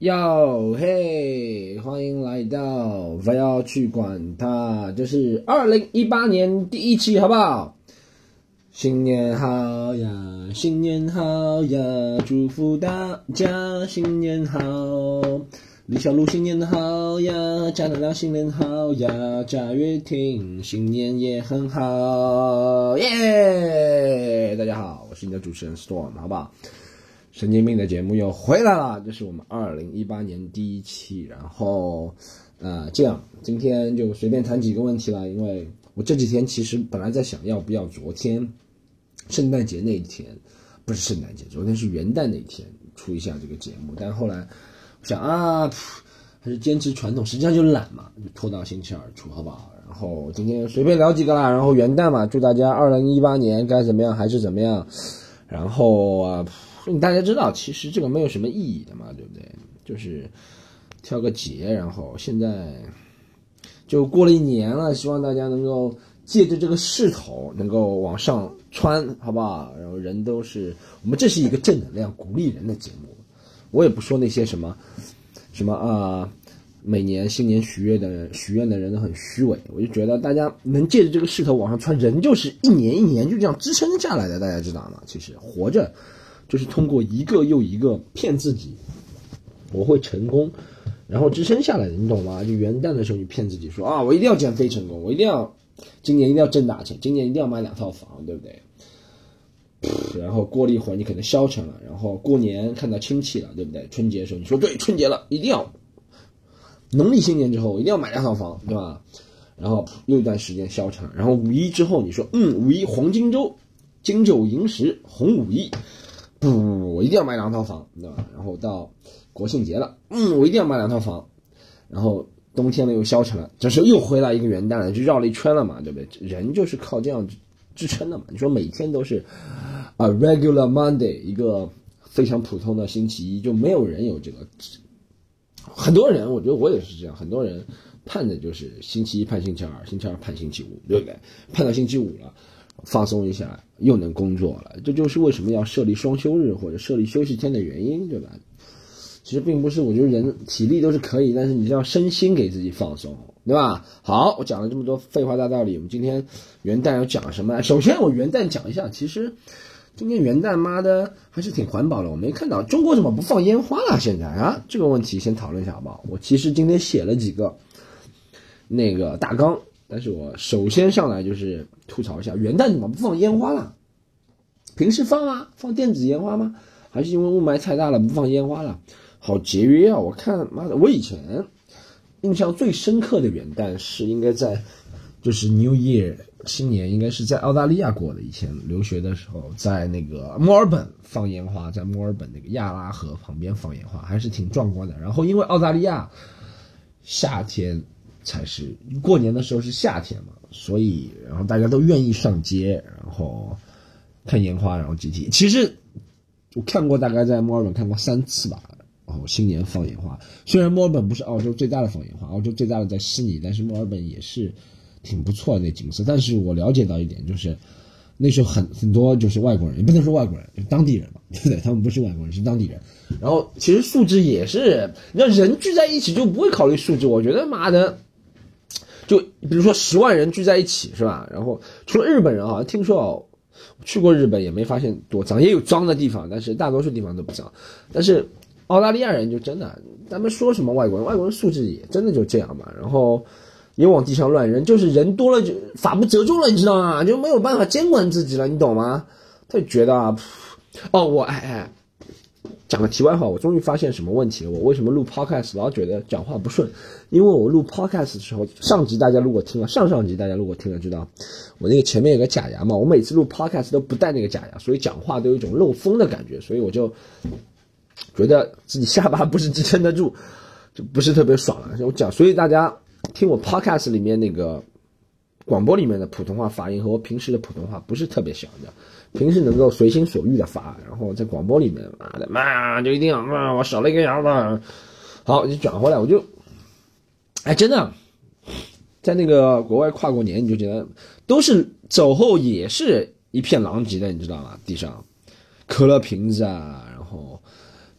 哟嘿，欢迎来到不要去管它，这是二零一八年第一期，好不好？新年好呀，新年好呀，祝福大家新年好。李小璐新年好呀，贾乃亮新年好呀，贾跃亭新年也很好，耶！大家好，我是你的主持人 Storm，好不好？神经病的节目又回来了，这是我们二零一八年第一期。然后，呃，这样今天就随便谈几个问题了，因为我这几天其实本来在想要不要昨天圣诞节那一天，不是圣诞节，昨天是元旦那一天出一下这个节目，但后来想啊，还是坚持传统，实际上就懒嘛，就拖到星期二出，好不好？然后今天随便聊几个啦，然后元旦嘛，祝大家二零一八年该怎么样还是怎么样，然后啊。大家知道，其实这个没有什么意义的嘛，对不对？就是挑个节，然后现在就过了一年了，希望大家能够借着这个势头，能够往上窜，好不好？然后人都是我们，这是一个正能量、鼓励人的节目。我也不说那些什么什么啊，每年新年许愿的，许愿的人都很虚伪。我就觉得大家能借着这个势头往上窜，人就是一年一年就这样支撑下来的。大家知道吗？其实活着。就是通过一个又一个骗自己，我会成功，然后支撑下来的，你懂吗？就元旦的时候，你骗自己说啊，我一定要减肥成功，我一定要今年一定要挣大钱，今年一定要买两套房，对不对？然后过了一会儿，你可能消沉了，然后过年看到亲戚了，对不对？春节的时候，你说对，春节了，一定要农历新年之后，我一定要买两套房，对吧？然后又一段时间消沉，然后五一之后，你说嗯，五一黄金周，金九银十，红五一。不不不，我一定要买两套房，对吧？然后到国庆节了，嗯，我一定要买两套房。然后冬天了又消沉了，这时候又回来一个元旦了，就绕了一圈了嘛，对不对？人就是靠这样支撑的嘛。你说每天都是啊，regular Monday，一个非常普通的星期一，就没有人有这个。很多人，我觉得我也是这样，很多人盼的就是星期一盼星期二，星期二盼星期五，对不对？盼到星期五了。放松一下，又能工作了，这就是为什么要设立双休日或者设立休息天的原因，对吧？其实并不是，我觉得人体力都是可以，但是你要身心给自己放松，对吧？好，我讲了这么多废话大道理，我们今天元旦要讲什么？首先，我元旦讲一下，其实今年元旦妈的还是挺环保的，我没看到中国怎么不放烟花了？现在啊，这个问题先讨论一下好不好？我其实今天写了几个那个大纲。但是我首先上来就是吐槽一下，元旦怎么不放烟花了？平时放啊，放电子烟花吗？还是因为雾霾太大了不放烟花了？好节约啊！我看妈的，我以前印象最深刻的元旦是应该在就是 New Year 新年，应该是在澳大利亚过的。以前留学的时候，在那个墨尔本放烟花，在墨尔本那个亚拉河旁边放烟花，还是挺壮观的。然后因为澳大利亚夏天。才是过年的时候是夏天嘛，所以然后大家都愿意上街，然后看烟花，然后集体。其实我看过，大概在墨尔本看过三次吧。然后新年放烟花，虽然墨尔本不是澳洲最大的放烟花，澳洲最大的在悉尼，但是墨尔本也是挺不错的那景色。但是我了解到一点，就是那时候很很多就是外国人，也不能说外国人，就当地人嘛，对 不对？他们不是外国人，是当地人。然后其实素质也是，那人聚在一起就不会考虑素质。我觉得妈的。就比如说十万人聚在一起是吧？然后除了日本人啊，听说哦，去过日本也没发现多脏，也有脏的地方，但是大多数地方都不脏。但是澳大利亚人就真的，咱们说什么外国人，外国人素质也真的就这样嘛。然后也往地上乱扔，就是人多了就法不责众了，你知道吗？就没有办法监管自己了，你懂吗？他就觉得啊，哦，我哎哎。讲个题外话，我终于发现什么问题了。我为什么录 podcast 老觉得讲话不顺？因为我录 podcast 的时候，上集大家如果听了，上上集大家如果听了知道，我那个前面有个假牙嘛，我每次录 podcast 都不戴那个假牙，所以讲话都有一种漏风的感觉，所以我就觉得自己下巴不是支撑得住，就不是特别爽了。我讲，所以大家听我 podcast 里面那个广播里面的普通话发音和我平时的普通话不是特别像的。平时能够随心所欲的发，然后在广播里面，妈的妈就一定要妈我少了一个牙吧，好就转回来，我就，哎真的，在那个国外跨过年，你就觉得都是走后也是一片狼藉的，你知道吗？地上，可乐瓶子啊，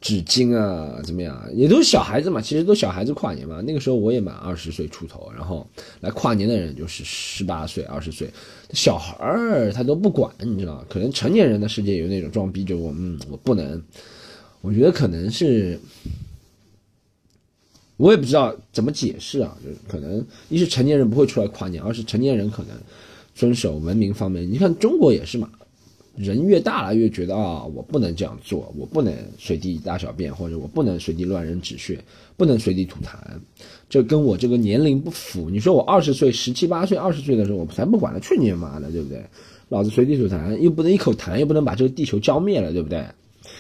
纸巾啊，怎么样？也都是小孩子嘛，其实都小孩子跨年嘛。那个时候我也满二十岁出头，然后来跨年的人就是十八岁、二十岁，小孩儿他都不管，你知道？可能成年人的世界有那种装逼，就我嗯，我不能。我觉得可能是，我也不知道怎么解释啊，就可能一是成年人不会出来跨年，二是成年人可能遵守文明方面。你看中国也是嘛。人越大了，越觉得啊，我不能这样做，我不能随地大小便，或者我不能随地乱扔纸屑，不能随地吐痰，这跟我这个年龄不符。你说我二十岁、十七八岁、二十岁的时候，我才不管了，去你妈的，对不对？老子随地吐痰，又不能一口痰，又不能把这个地球浇灭了，对不对？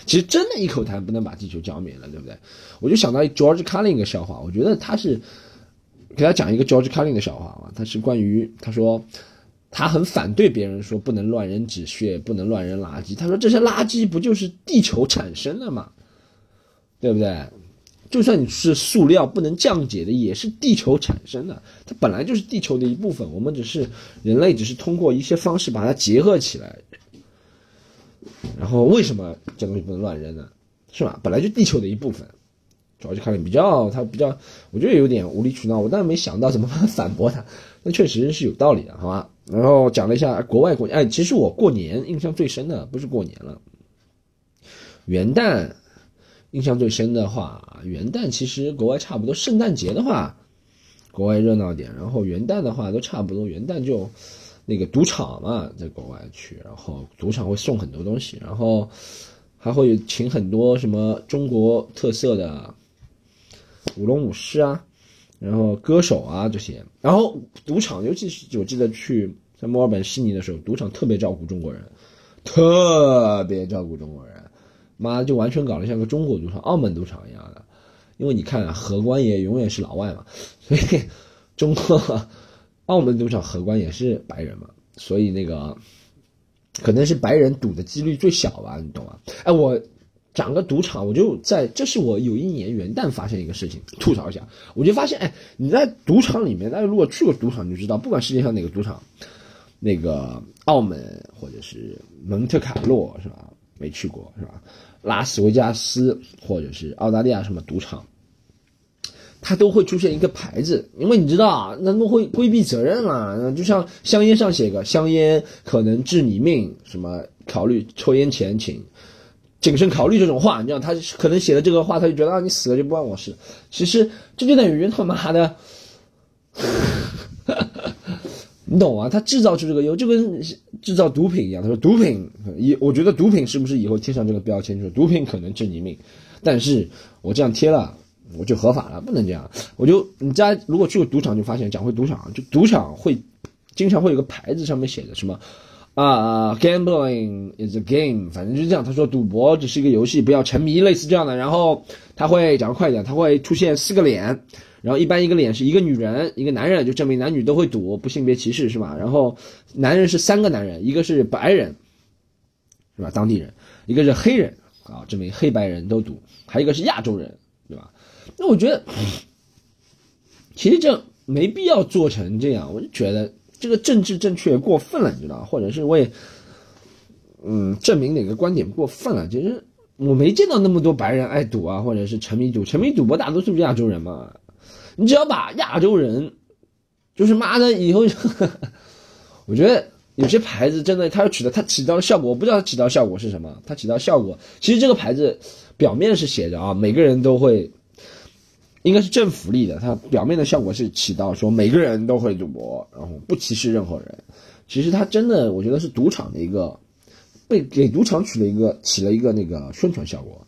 其实真的一口痰不能把地球浇灭了，对不对？我就想到 George Carlin 一个笑话，我觉得他是给他讲一个 George Carlin 的笑话嘛，他是关于他说。他很反对别人说不能乱扔纸屑，不能乱扔垃圾。他说这些垃圾不就是地球产生的吗？对不对？就算你是塑料，不能降解的，也是地球产生的。它本来就是地球的一部分，我们只是人类，只是通过一些方式把它结合起来。然后为什么这东西不能乱扔呢？是吧？本来就地球的一部分。主要就看你比较，他比较，我觉得有点无理取闹。我当然没想到怎么反驳他，那确实是有道理的，好吧？然后讲了一下国外过年，哎，其实我过年印象最深的不是过年了，元旦印象最深的话，元旦其实国外差不多，圣诞节的话，国外热闹点，然后元旦的话都差不多，元旦就那个赌场嘛，在国外去，然后赌场会送很多东西，然后还会请很多什么中国特色的舞龙舞狮啊。然后歌手啊这些，然后赌场，尤其是我记得去在墨尔本、悉尼的时候，赌场特别照顾中国人，特别照顾中国人，妈就完全搞得像个中国赌场、澳门赌场一样的。因为你看啊，荷官也永远是老外嘛，所以中国、澳门赌场荷官也是白人嘛，所以那个可能是白人赌的几率最小吧，你懂吗？哎，我。讲个赌场，我就在，这是我有一年元旦发现一个事情，吐槽一下，我就发现，哎，你在赌场里面，大家如果去过赌场，就知道，不管世界上哪个赌场，那个澳门或者是蒙特卡洛是吧？没去过是吧？拉斯维加斯或者是澳大利亚什么赌场，它都会出现一个牌子，因为你知道啊，那都会规避责任嘛，就像香烟上写个香烟可能致你命，什么考虑抽烟前请。谨慎考虑这种话，你知道他可能写的这个话，他就觉得啊，你死了就不关我事。其实这就等于他妈的，你懂啊？他制造出这个油，就跟制造毒品一样。他说毒品以，我觉得毒品是不是以后贴上这个标签，就是毒品可能治你命，但是我这样贴了，我就合法了，不能这样。我就你家如果去过赌场，就发现讲回赌场，就赌场会经常会有个牌子，上面写的什么。啊，gambling is a game，反正就是这样。他说赌博只是一个游戏，不要沉迷，类似这样的。然后他会讲快一点，他会出现四个脸，然后一般一个脸是一个女人，一个男人，就证明男女都会赌，不性别歧视是吧？然后男人是三个男人，一个是白人，是吧？当地人，一个是黑人啊，证明黑白人都赌，还有一个是亚洲人，对吧？那我觉得其实这没必要做成这样，我就觉得。这个政治正确过分了，你知道或者是为，嗯，证明哪个观点过分了？其实我没见到那么多白人爱赌啊，或者是沉迷赌，沉迷赌博大多数是亚洲人嘛。你只要把亚洲人，就是妈的以后，我觉得有些牌子真的，它要起到它起到的效果，我不知道它起到效果是什么。它起到效果，其实这个牌子表面是写着啊，每个人都会。应该是政府立的，它表面的效果是起到说每个人都会赌博，然后不歧视任何人。其实它真的，我觉得是赌场的一个被给赌场取了一个起了一个那个宣传效果，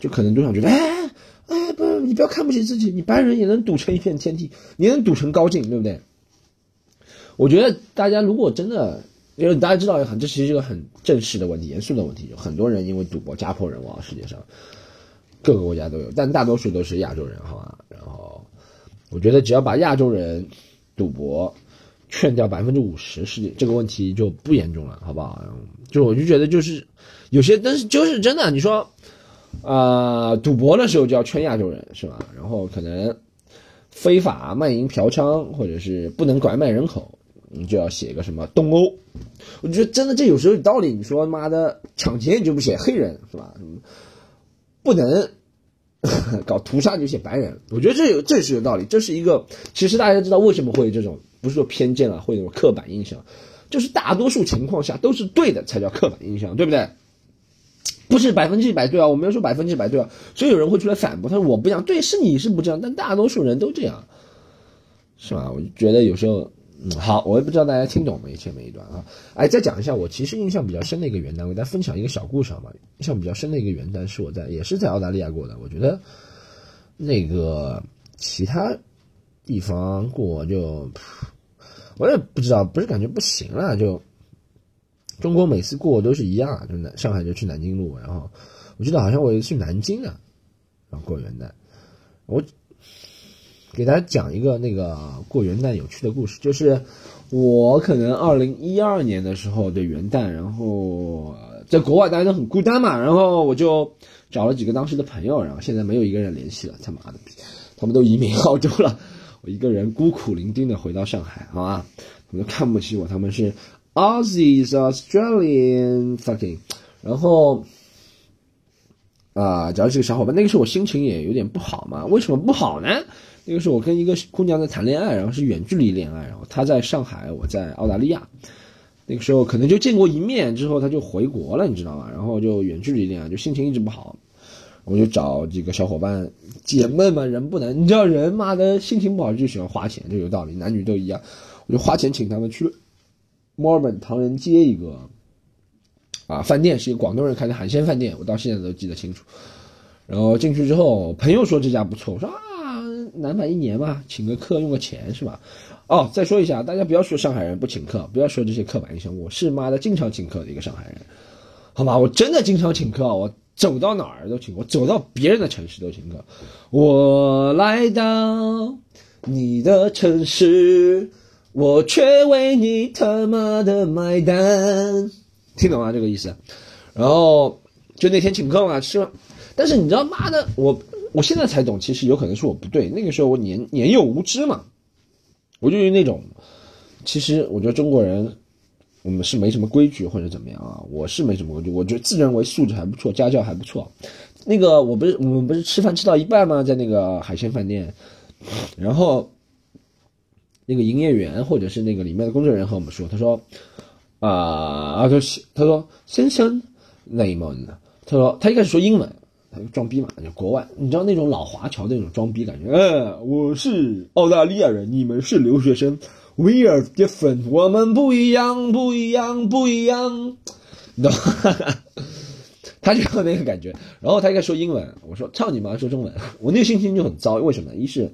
就可能赌场觉得，哎哎，不，你不要看不起自己，你白人也能赌成一片天地，你能赌成高进，对不对？我觉得大家如果真的，因为大家知道很，这其实是个很正式的问题，严肃的问题，很多人因为赌博家破人亡，世界上。各个国家都有，但大多数都是亚洲人，好吧？然后，我觉得只要把亚洲人赌博劝掉百分之五十，是这个问题就不严重了，好不好？就我就觉得就是有些，但是就是真的，你说啊，赌博的时候就要劝亚洲人，是吧？然后可能非法卖淫嫖娼，或者是不能拐卖人口，你就要写个什么东欧。我觉得真的这有时候有道理。你说妈的抢劫你就不写黑人，是吧？不能 搞屠杀这些白人。我觉得这有这是有道理，这是一个其实大家知道为什么会有这种不是说偏见啊，会有刻板印象，就是大多数情况下都是对的才叫刻板印象，对不对？不是百分之一百对啊，我没有说百分之一百对啊，所以有人会出来反驳，他说我不这样，对，是你是不这样，但大多数人都这样，是吧？我就觉得有时候，嗯，好，我也不知道大家听懂没前面一段啊，哎，再讲一下我其实印象比较深的一个元旦，我给大家分享一个小故事嘛，印象比较深的一个元旦是我在也是在澳大利亚过的，我觉得那个其他地方过就，我也不知道，不是感觉不行了就。中国每次过都是一样，就南上海就去南京路，然后我记得好像我去南京啊，然后过元旦。我给大家讲一个那个过元旦有趣的故事，就是我可能二零一二年的时候的元旦，然后在国外大家都很孤单嘛，然后我就找了几个当时的朋友，然后现在没有一个人联系了，他妈的，他们都移民澳洲了，我一个人孤苦伶仃的回到上海，好吧，他们看不起我，他们是。Aussies, Australian, fucking，然后啊，找了几个小伙伴。那个时候我心情也有点不好嘛。为什么不好呢？那个时候我跟一个姑娘在谈恋爱，然后是远距离恋爱，然后她在上海，我在澳大利亚。那个时候可能就见过一面，之后她就回国了，你知道吗？然后就远距离恋爱，就心情一直不好。我就找几个小伙伴解闷嘛，人不能，你知道人妈的心情不好就喜欢花钱，这有道理，男女都一样。我就花钱请他们去。墨尔本唐人街一个啊饭店是一个广东人开的海鲜饭店，我到现在都记得清楚。然后进去之后，朋友说这家不错，我说啊，南返一年嘛，请个客用个钱是吧？哦，再说一下，大家不要说上海人不请客，不要说这些刻板印象，我是妈的经常请客的一个上海人，好吧？我真的经常请客，我走到哪儿都请，我走到别人的城市都请客。我来到你的城市。我却为你他妈的买单，听懂吗？这个意思。然后就那天请客嘛，吃。但是你知道，妈的，我我现在才懂，其实有可能是我不对。那个时候我年年幼无知嘛，我就是那种。其实我觉得中国人，我们是没什么规矩或者怎么样啊。我是没什么规矩，我觉得自认为素质还不错，家教还不错。那个我不是我们不是吃饭吃到一半吗？在那个海鲜饭店，然后。那个营业员或者是那个里面的工作人员和我们说，他说，啊，他说，他说，先生，内蒙的，他说，他一开始说英文，他装逼嘛，就国外，你知道那种老华侨那种装逼感觉，嗯，我是澳大利亚人，你们是留学生，We are different，我们不一样，不一样，不一样，你知道吗？他就有那个感觉，然后他应该说英文，我说操你妈，说中文，我那个心情就很糟，为什么？一是。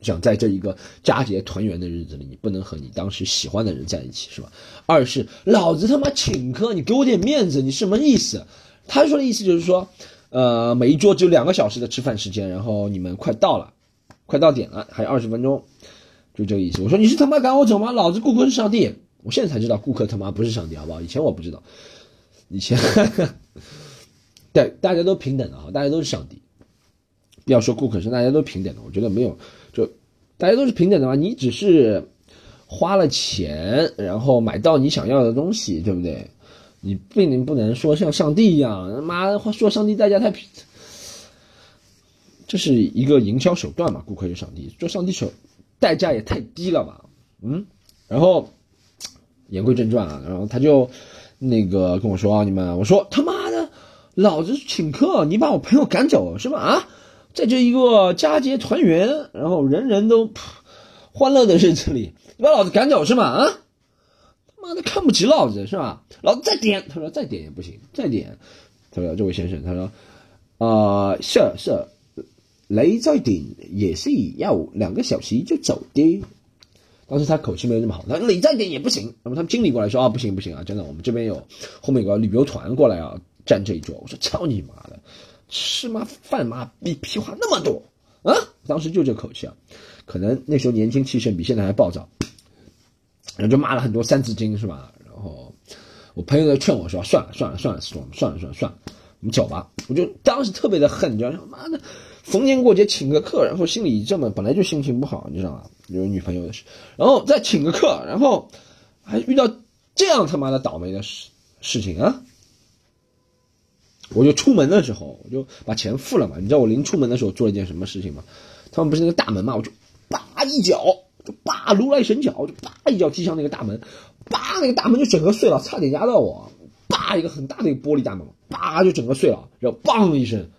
想在这一个佳节团圆的日子里，你不能和你当时喜欢的人在一起，是吧？二是老子他妈请客，你给我点面子，你什么意思？他说的意思就是说，呃，每一桌只有两个小时的吃饭时间，然后你们快到了，快到点了，还有二十分钟，就这个意思。我说你是他妈赶我走吗？老子顾客是上帝，我现在才知道顾客他妈不是上帝，好不好？以前我不知道，以前，对，大家都平等的啊，大家都是上帝。不要说顾客是大家都平等的，我觉得没有。就大家都是平等的嘛，你只是花了钱，然后买到你想要的东西，对不对？你并不能说像上帝一样，他妈说上帝代价太，这是一个营销手段嘛？顾客是上帝，做上帝手代价也太低了吧？嗯，然后言归正传啊，然后他就那个跟我说啊，你们，我说他妈的，老子请客，你把我朋友赶走是吧？啊？在这一个佳节团圆，然后人人都 欢乐的日子里，你把老子赶走是吗？啊，妈的看不起老子是吧？老子再点，他说再点也不行，再点。他说这位先生，他说啊，是是，雷再点也是要两个小时就走的。当时他口气没有那么好，他说你再点也不行。那么他们经理过来说啊，不行不行啊，真的，我们这边有后面有个旅游团过来啊，占这一桌。我说操你妈的！吃嘛？饭嘛？比屁话那么多啊！当时就这口气啊，可能那时候年轻气盛，比现在还暴躁，然后就骂了很多三字经是吧？然后我朋友在劝我说：“算了算了算了，storm，算了算了算了，我们走吧。”我就当时特别的恨，你知道吗？妈的，逢年过节请个客，然后心里这么本来就心情不好，你知道吗？有女朋友的事，然后再请个客，然后还遇到这样他妈的倒霉的事事情啊！我就出门的时候，我就把钱付了嘛。你知道我临出门的时候做了一件什么事情吗？他们不是那个大门嘛，我就叭一脚，就叭如来神脚，就叭一脚踢向那个大门，叭那个大门就整个碎了，差点压到我。叭一个很大的一个玻璃大门，叭就整个碎了，然后嘣一声，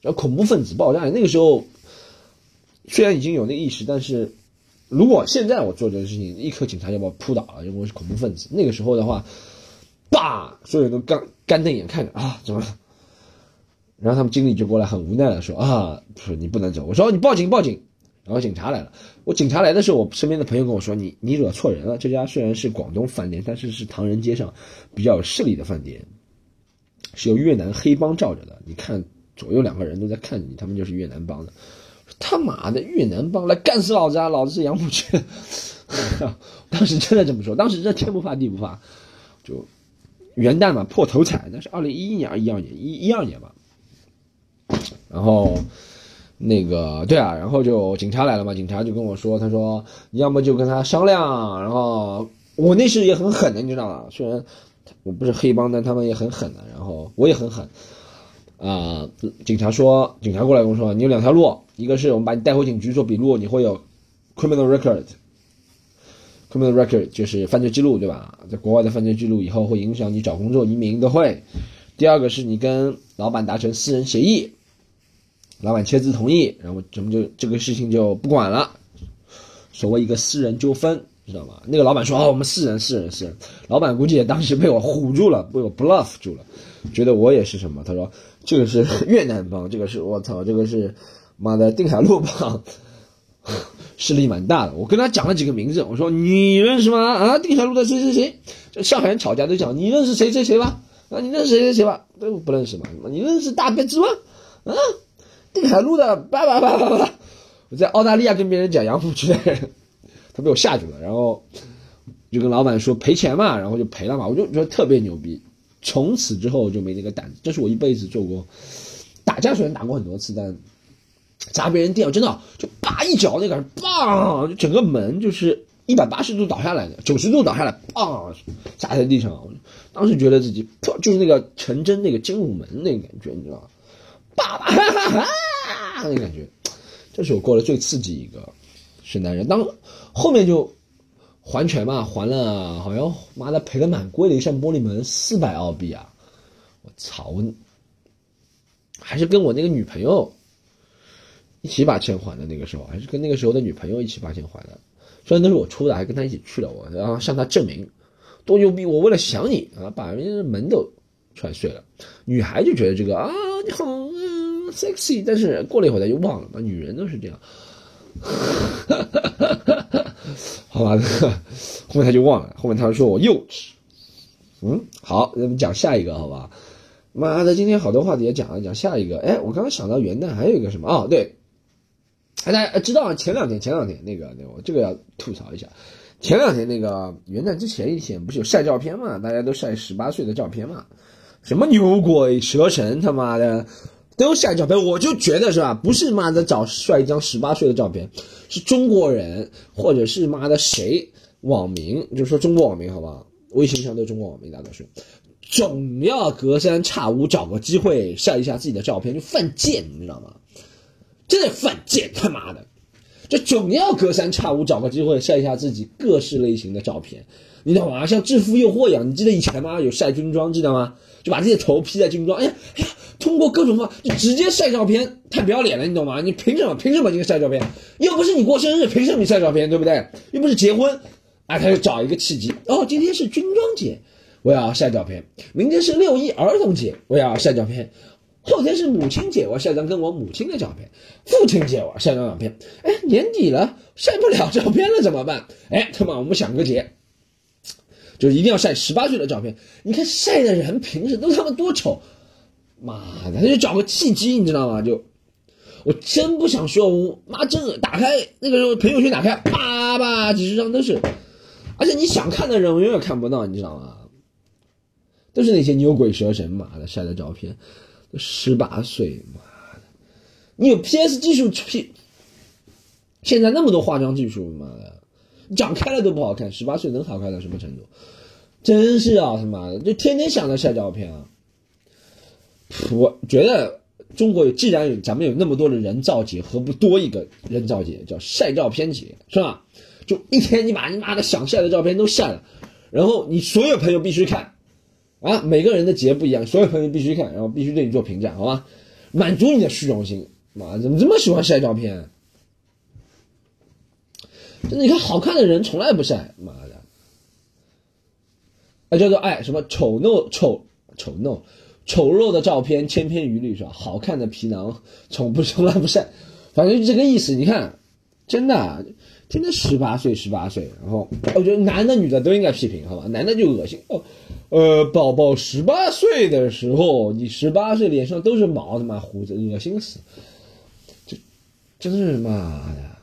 然后恐怖分子爆炸。那个时候虽然已经有那意识，但是如果现在我做这个事情，立刻警察就把我扑倒了，因为我是恐怖分子。那个时候的话，叭，所有人都干干瞪眼看着啊，怎么？然后他们经理就过来，很无奈的说啊，说你不能走。我说你报警报警。然后警察来了，我警察来的时候，我身边的朋友跟我说，你你惹错人了。这家虽然是广东饭店，但是是唐人街上比较有势力的饭店，是由越南黑帮罩着的。你看左右两个人都在看你，他们就是越南帮的。他妈的越南帮来干死老子啊！老子是杨浦区。当时真的这么说，当时这天不怕地不怕，就元旦嘛破头彩，那是二零一一年、一二年、一一二年吧。然后。那个对啊，然后就警察来了嘛，警察就跟我说，他说你要么就跟他商量，然后我那时也很狠的，你知道吗？虽然我不是黑帮，但他们也很狠的，然后我也很狠，啊，警察说，警察过来跟我说，你有两条路，一个是我们把你带回警局做笔录，你会有 criminal record，criminal record 就是犯罪记录，对吧？在国外的犯罪记录以后会影响你找工作、移民都会。第二个是你跟老板达成私人协议。老板签字同意，然后咱们就这个事情就不管了。所谓一个私人纠纷，知道吗？那个老板说：“哦，我们私人，私人，私人。”老板估计也当时被我唬住了，被我 bluff 住了，觉得我也是什么？他说：“这个是 越南帮，这个是我操，这个是妈的定海路帮，势力蛮大的。”我跟他讲了几个名字，我说：“你认识吗？啊，定海路的谁谁谁？这上海人吵架都讲你认识谁谁谁吧？啊，你认识谁谁谁吧？都不认识嘛？你认识大鼻子吗？啊？”定海路的叭叭叭叭叭，我在澳大利亚跟别人讲杨浦区的人，他被我吓住了，然后就跟老板说赔钱嘛，然后就赔了嘛，我就觉得特别牛逼。从此之后就没那个胆子，这是我一辈子做过打架，虽然打过很多次，但砸别人店真的就叭一脚，那个棒，就整个门就是一百八十度倒下来的，九十度倒下来，棒砸在地上。当时觉得自己就是那个陈真那个精武门那个感觉，你知道吗？爸爸哈哈哈。那感觉，这是我过得最刺激一个圣诞日。当后面就还钱嘛，还了，好像妈的赔的蛮贵的，一扇玻璃门四百澳币啊！我操，我还是跟我那个女朋友一起把钱还的。那个时候还是跟那个时候的女朋友一起把钱还的，虽然都是我出的，还跟她一起去了。我然后向她证明多牛逼！我为了想你啊，把人家门都踹碎了。女孩就觉得这个啊，你好。sexy，但是过了一会儿他就忘了，女人都是这样，好吧，后面他就忘了，后面他说我幼稚，嗯，好，咱们讲下一个，好吧，妈的，今天好多话题也讲了，讲下一个，哎，我刚刚想到元旦还有一个什么，哦，对，大家知道前两天前两天那个那个，我这个要吐槽一下，前两天那个元旦之前一天不是有晒照片嘛，大家都晒十八岁的照片嘛，什么牛鬼蛇神他妈的。都晒照片，我就觉得是吧？不是妈的找帅一张十八岁的照片，是中国人或者是妈的谁网民，就说中国网民好不好？微信上都中国网民大多数，总要隔三差五找个机会晒一下自己的照片，就犯贱，你知道吗？真的犯贱，他妈的，就总要隔三差五找个机会晒一下自己各式类型的照片，你懂吗？像制服诱惑一样，你记得以前吗？有晒军装，记得吗？就把自己的头披在军装，哎呀，哎呀。通过各种方法就直接晒照片，太不要脸了，你懂吗？你凭什么？凭什么你晒照片？又不是你过生日，凭什么你晒照片？对不对？又不是结婚，啊，他就找一个契机。哦，今天是军装节，我要晒照片；明天是六一儿童节，我要晒照片；后天是母亲节，我要晒张跟我母亲的照片；父亲节我要晒张照片。哎，年底了，晒不了照片了怎么办？哎，他妈，我们想个节，就一定要晒十八岁的照片。你看晒的人平时都他妈多丑。妈的，他就找个契机，你知道吗？就我真不想说，我妈真打开那个时候朋友圈打开，啪啪几十张都是，而且你想看的人我永远看不到，你知道吗？都是那些牛鬼蛇神，妈的晒的照片，十八岁，妈的，你有 PS 技术 P，现在那么多化妆技术，妈的，长开了都不好看，十八岁能好看到什么程度？真是啊，他妈的，就天天想着晒照片啊。我觉得中国，既然有咱们有那么多的人造节，何不多一个人造节，叫晒照片节，是吧？就一天你把你妈的想晒的照片都晒了，然后你所有朋友必须看，啊，每个人的节不一样，所有朋友必须看，然后必须对你做评价，好吧？满足你的虚荣心。妈，怎么这么喜欢晒照片？真的，你看好看的人从来不晒，妈的！哎，叫做哎什么丑陋丑丑陋丑陋的照片千篇一律是吧？好看的皮囊从不从来不晒，反正就这个意思。你看，真的。天天十八岁，十八岁，然后我觉得男的女的都应该批评，好吧？男的就恶心哦，呃，宝宝十八岁的时候，你十八岁脸上都是毛，他妈胡子，恶心死！这真是妈呀！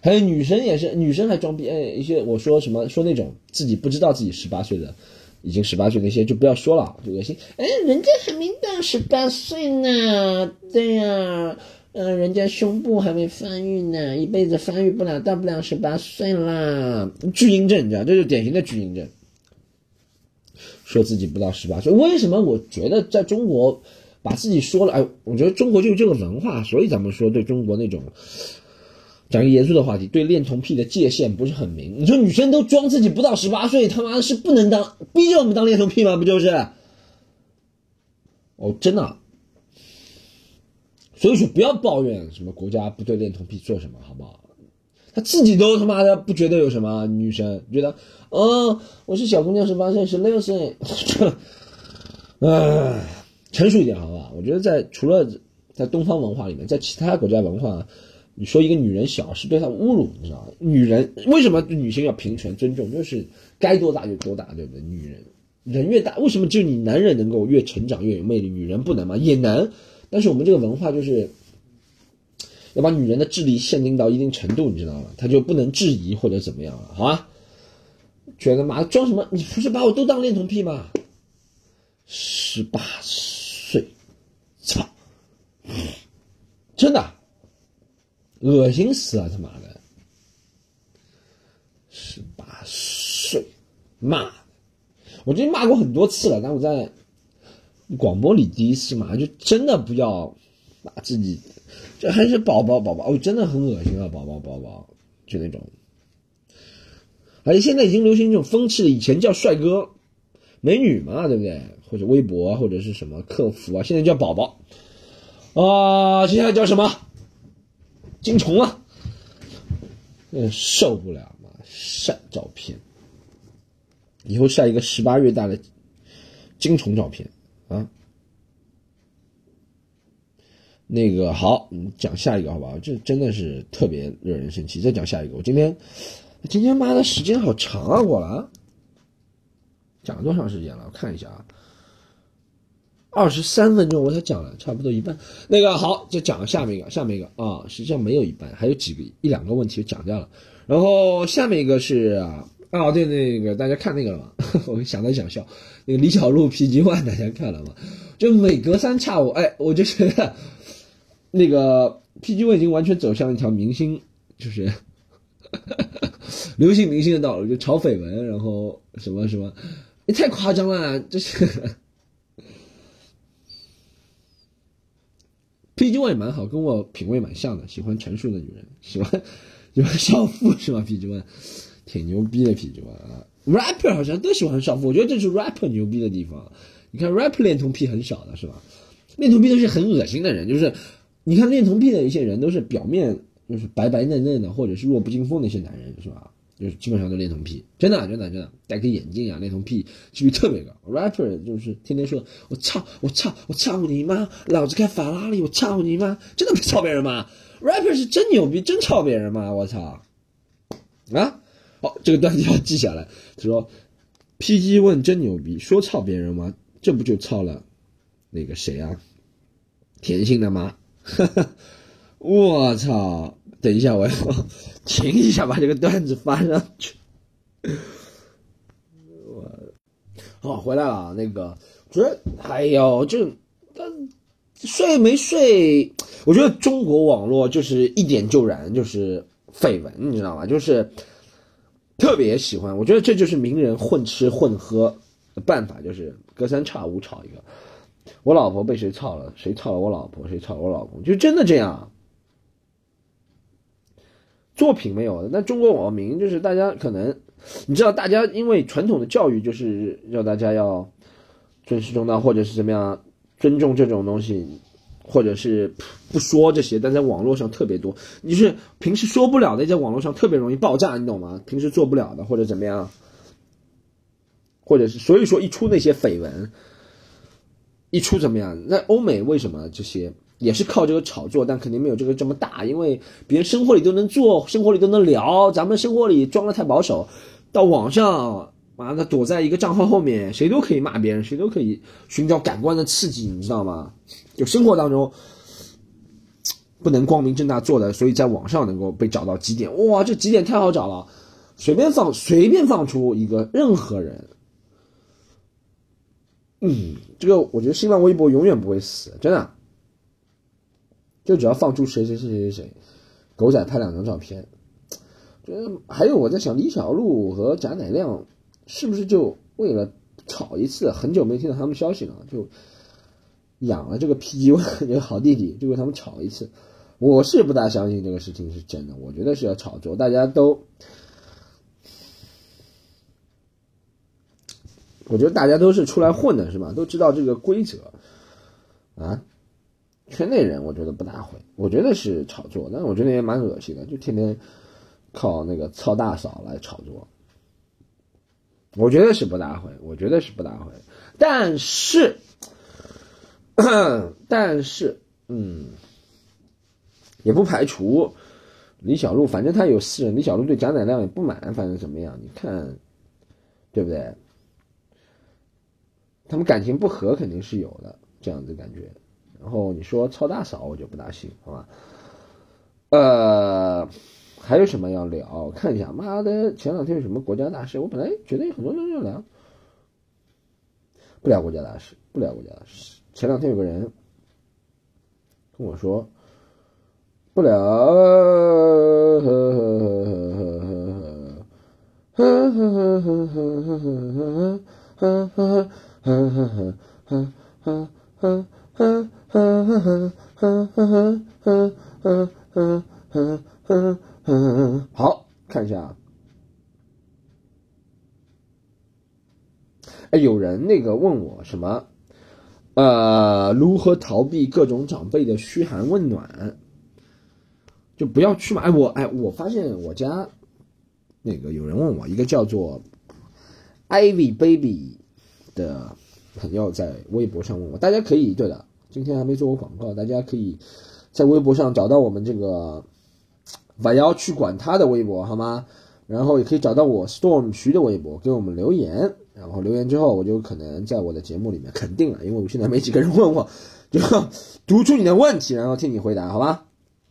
还有女生也是，女生还装逼，哎，一些我说什么说那种自己不知道自己十八岁的，已经十八岁那些就不要说了，就恶心。哎，人家还没到十八岁呢，对呀。嗯，人家胸部还没发育呢，一辈子发育不了，到不了十八岁啦。巨婴症，你知道，这是典型的巨婴症。说自己不到十八岁，为什么？我觉得在中国，把自己说了，哎，我觉得中国就是这个文化，所以咱们说对中国那种，讲个严肃的话题，对恋童癖的界限不是很明。你说女生都装自己不到十八岁，他妈的是不能当，逼着我们当恋童癖吗？不就是？哦，真的。所以说不要抱怨什么国家不对恋童癖做什么，好不好？他自己都他妈的不觉得有什么，女生觉得，哦，我是小姑娘，十八岁、十六岁，唉，成熟一点，好不好？我觉得在除了在东方文化里面，在其他国家文化，你说一个女人小是对她侮辱，你知道吗？女人为什么女性要平权尊重？就是该多大就多大，对不对？女人人越大，为什么只有你男人能够越成长越有魅力，女人不能吗？也能。但是我们这个文化就是要把女人的智力限定到一定程度，你知道吗？她就不能质疑或者怎么样了，好吧？觉得妈装什么？你不是把我都当恋童癖吗？十八岁，操！真的，恶心死了，他妈的！十八岁，骂！我这骂过很多次了，但我在。广播里第一次嘛，就真的不要把自己，这还是宝宝宝宝，哦，真的很恶心啊，宝宝宝宝，就那种。而且现在已经流行一种风气了，以前叫帅哥、美女嘛，对不对？或者微博或者是什么客服啊，现在叫宝宝啊，接下来叫什么？金虫啊，嗯，受不了嘛，晒照片，以后晒一个十八月大的金虫照片。啊，那个好，讲下一个好不好？这真的是特别惹人生气。再讲下一个，我今天今天妈的时间好长啊！我了，讲了多长时间了？我看一下啊，二十三分钟，我才讲了差不多一半。那个好，就讲下面一个，下面一个啊，实际上没有一半，还有几个一两个问题讲掉了。然后下面一个是啊。啊，对那个大家看那个了吗？我想到想笑，那个李小璐 PG One 大家看了吗？就每隔三差五，哎，我就觉得那个 PG One 已经完全走向一条明星，就是 流行明星的道路，就炒绯闻，然后什么什么，你太夸张了，就是 PG One 也蛮好，跟我品味蛮像的，喜欢成熟的女人，喜欢喜欢少妇是吗？PG One。挺牛逼的 PG One 啊，rapper 好像都喜欢少妇，我觉得这是 rapper 牛逼的地方。你看 rapper 恋童癖很少的是吧？恋童癖都是很恶心的人，就是你看恋童癖的一些人都是表面就是白白嫩嫩的，或者是弱不禁风的一些男人是吧？就是基本上都恋童癖，真的真的真的戴个眼镜啊，恋童癖几率特别高。rapper 就是天天说我操我操我操你妈，老子开法拉利我操你妈，真的不操别人吗？rapper 是真牛逼，真操别人吗？我操啊！好，这个段子要记下来。他说：“PG 问真牛逼，说操别人吗？这不就操了那个谁啊？甜心的妈！我操！等一下，我要 停一下，把这个段子发上去。我 好回来了，那个觉得哎呦，就但睡没睡？我觉得中国网络就是一点就燃，就是绯闻，你知道吗？就是。”特别喜欢，我觉得这就是名人混吃混喝的办法，就是隔三差五炒一个，我老婆被谁操了？谁操了我老婆？谁操了我老公？就真的这样。作品没有的，但中国网民就是大家可能，你知道，大家因为传统的教育就是要大家要尊师重道，或者是怎么样尊重这种东西，或者是不说这些，但在网络上特别多。你是平时说不了的，在网络上特别容易爆炸，你懂吗？平时做不了的，或者怎么样，或者是所以说一出那些绯闻，一出怎么样？那欧美为什么这些？也是靠这个炒作，但肯定没有这个这么大，因为别人生活里都能做，生活里都能聊，咱们生活里装的太保守，到网上，妈的躲在一个账号后面，谁都可以骂别人，谁都可以寻找感官的刺激，你知道吗？就生活当中不能光明正大做的，所以在网上能够被找到几点，哇，这几点太好找了，随便放，随便放出一个任何人，嗯，这个我觉得新浪微博永远不会死，真的。就只要放出谁谁谁谁谁，狗仔拍两张照片，就还有我在想李小璐和贾乃亮是不是就为了吵一次，很久没听到他们消息了，就养了这个 PG One 这个好弟弟，就为他们吵一次。我是不大相信这个事情是真的，我觉得是要炒作，大家都，我觉得大家都是出来混的，是吧？都知道这个规则啊。圈内人我觉得不大会，我觉得是炒作，但是我觉得也蛮恶心的，就天天靠那个操大嫂来炒作。我觉得是不大会，我觉得是不大会，但是，但是，嗯，也不排除李小璐，反正他有私人，李小璐对贾乃亮也不满，反正怎么样，你看，对不对？他们感情不和肯定是有的，这样子感觉。然后你说操大嫂，我就不大信，好吧？呃，还有什么要聊？看一下，妈的，前两天有什么国家大事？我本来觉得有很多人要聊，不聊国家大事，不聊国家大事。前两天有个人跟我说，不聊，呵呵呵呵呵呵呵呵呵呵呵呵呵呵。哼哼哼哼哼哼哼哼哼哼哼，好看一下。哎，有人那个问我什么？呃，如何逃避各种长辈的嘘寒问暖？就不要去嘛。哎，我哎，我发现我家那个有人问我，一个叫做 Ivy Baby 的朋友在微博上问我，大家可以对的。今天还没做过广告，大家可以在微博上找到我们这个晚要去管他的微博，好吗？然后也可以找到我 Storm 徐的微博，给我们留言。然后留言之后，我就可能在我的节目里面肯定了，因为我现在没几个人问我，就读出你的问题，然后替你回答，好吧？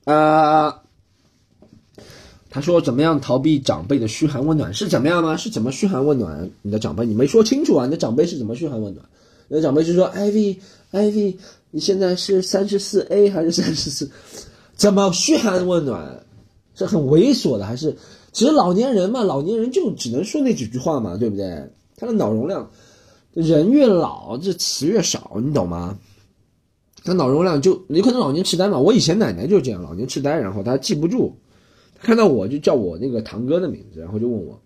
啊，他说怎么样逃避长辈的嘘寒问暖是怎么样吗？是怎么嘘寒问暖你的长辈？你没说清楚啊？你的长辈是怎么嘘寒问暖？你的长辈是说，Ivy，Ivy。你现在是三十四 A 还是三十四？怎么嘘寒问暖？是很猥琐的还是？其实老年人嘛，老年人就只能说那几句话嘛，对不对？他的脑容量，人越老这词越少，你懂吗？他脑容量就有可能老年痴呆嘛。我以前奶奶就这样，老年痴呆，然后他记不住，看到我就叫我那个堂哥的名字，然后就问我，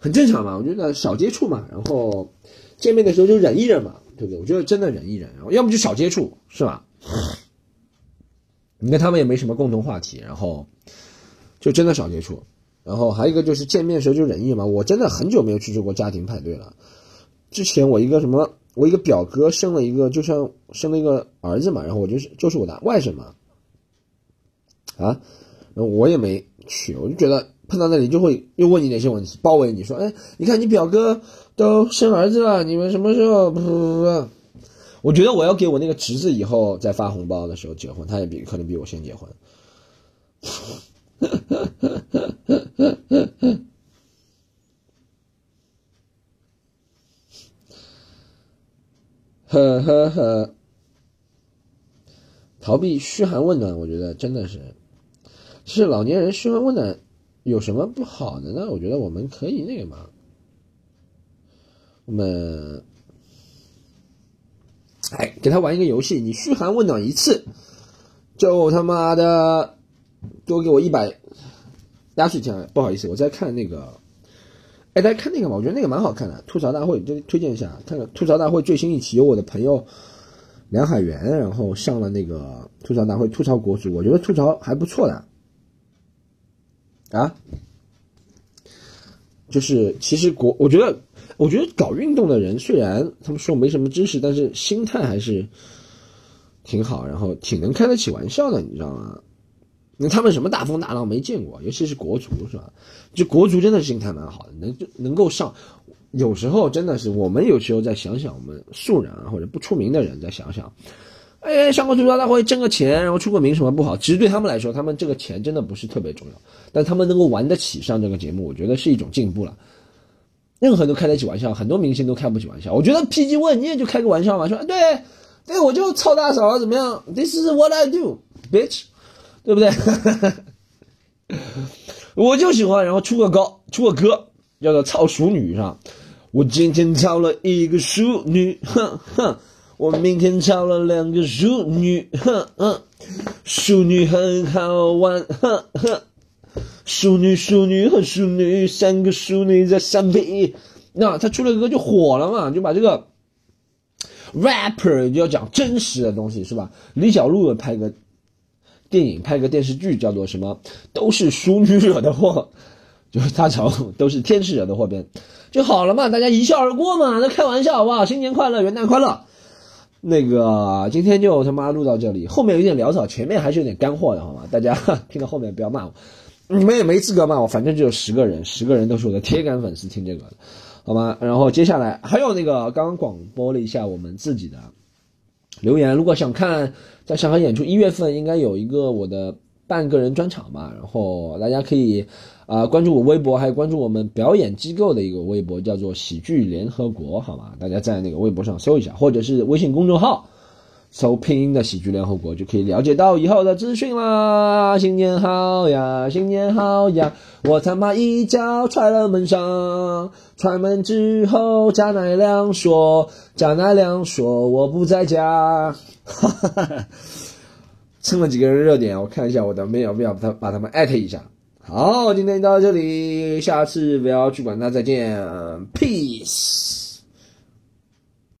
很正常嘛。我觉得少接触嘛，然后见面的时候就忍一忍嘛。对不对？我觉得真的忍一忍，要么就少接触，是吧？你跟他们也没什么共同话题，然后就真的少接触。然后还有一个就是见面时候就忍一忍嘛。我真的很久没有去做过家庭派对了。之前我一个什么，我一个表哥生了一个，就像生了一个儿子嘛，然后我就是就是我的外甥嘛。啊，我也没去，我就觉得碰到那里就会又问你哪些问题，包围你说，哎，你看你表哥。都生儿子了，你们什么时候？不不不不，我觉得我要给我那个侄子以后再发红包的时候结婚，他也比可能比我先结婚。呵呵呵，逃避嘘寒问暖，我觉得真的是，是老年人嘘寒问暖有什么不好的呢？我觉得我们可以那个嘛。我们哎，给他玩一个游戏，你嘘寒问暖一次，就他妈的多给我一百压岁钱。不好意思，我在看那个，哎，大家看那个吧，我觉得那个蛮好看的，吐槽大会，就推荐一下，看看吐槽大会最新一期，有我的朋友梁海源，然后上了那个吐槽大会，吐槽国足，我觉得吐槽还不错的，啊，就是其实国，我觉得。我觉得搞运动的人虽然他们说没什么知识，但是心态还是挺好，然后挺能开得起玩笑的，你知道吗？那他们什么大风大浪没见过，尤其是国足是吧？就国足真的心态蛮好的，能就能够上。有时候真的是我们有时候再想想，我们素人啊或者不出名的人再想想，哎，上个足球大会挣个钱，然后出个名什么不好？其实对他们来说，他们这个钱真的不是特别重要，但他们能够玩得起上这个节目，我觉得是一种进步了。任何人都开得起玩笑，很多明星都开不起玩笑。我觉得 PG 问你也就开个玩笑嘛，说对，对我就操大嫂怎么样？This is what I do, bitch，对不对？我就喜欢，然后出个歌，出个歌叫做操熟女是吧？我今天操了一个淑女，哼哼，我明天找了两个淑女，哼哼，淑女很好玩，哼哼。淑女，淑女和淑女，三个淑女在相比，那他出了歌就火了嘛，就把这个 rapper 就要讲真实的东西是吧？李小璐拍个电影，拍个电视剧叫做什么？都是淑女惹的祸，就是他从都是天使惹的祸边就好了嘛，大家一笑而过嘛，那开玩笑好不好？新年快乐，元旦快乐。那个今天就他妈录到这里，后面有点潦草，前面还是有点干货的好吗？大家听到后面不要骂我。你们也没资格骂我，反正只有十个人，十个人都是我的铁杆粉丝，听这个，好吗？然后接下来还有那个刚刚广播了一下我们自己的留言，如果想看在上海演出，一月份应该有一个我的半个人专场吧，然后大家可以啊关注我微博，还有关注我们表演机构的一个微博，叫做喜剧联合国，好吗？大家在那个微博上搜一下，或者是微信公众号。搜拼音的喜剧联合国就可以了解到以后的资讯啦！新年好呀，新年好呀！我他妈一脚踹了门上，踹门之后，贾乃亮说：“贾乃亮说我不在家。”哈哈哈哈！蹭了几个人热点，我看一下我的 mail，不要把他把他们艾特一下。好，今天就到这里，下次不要去管他，再见，peace。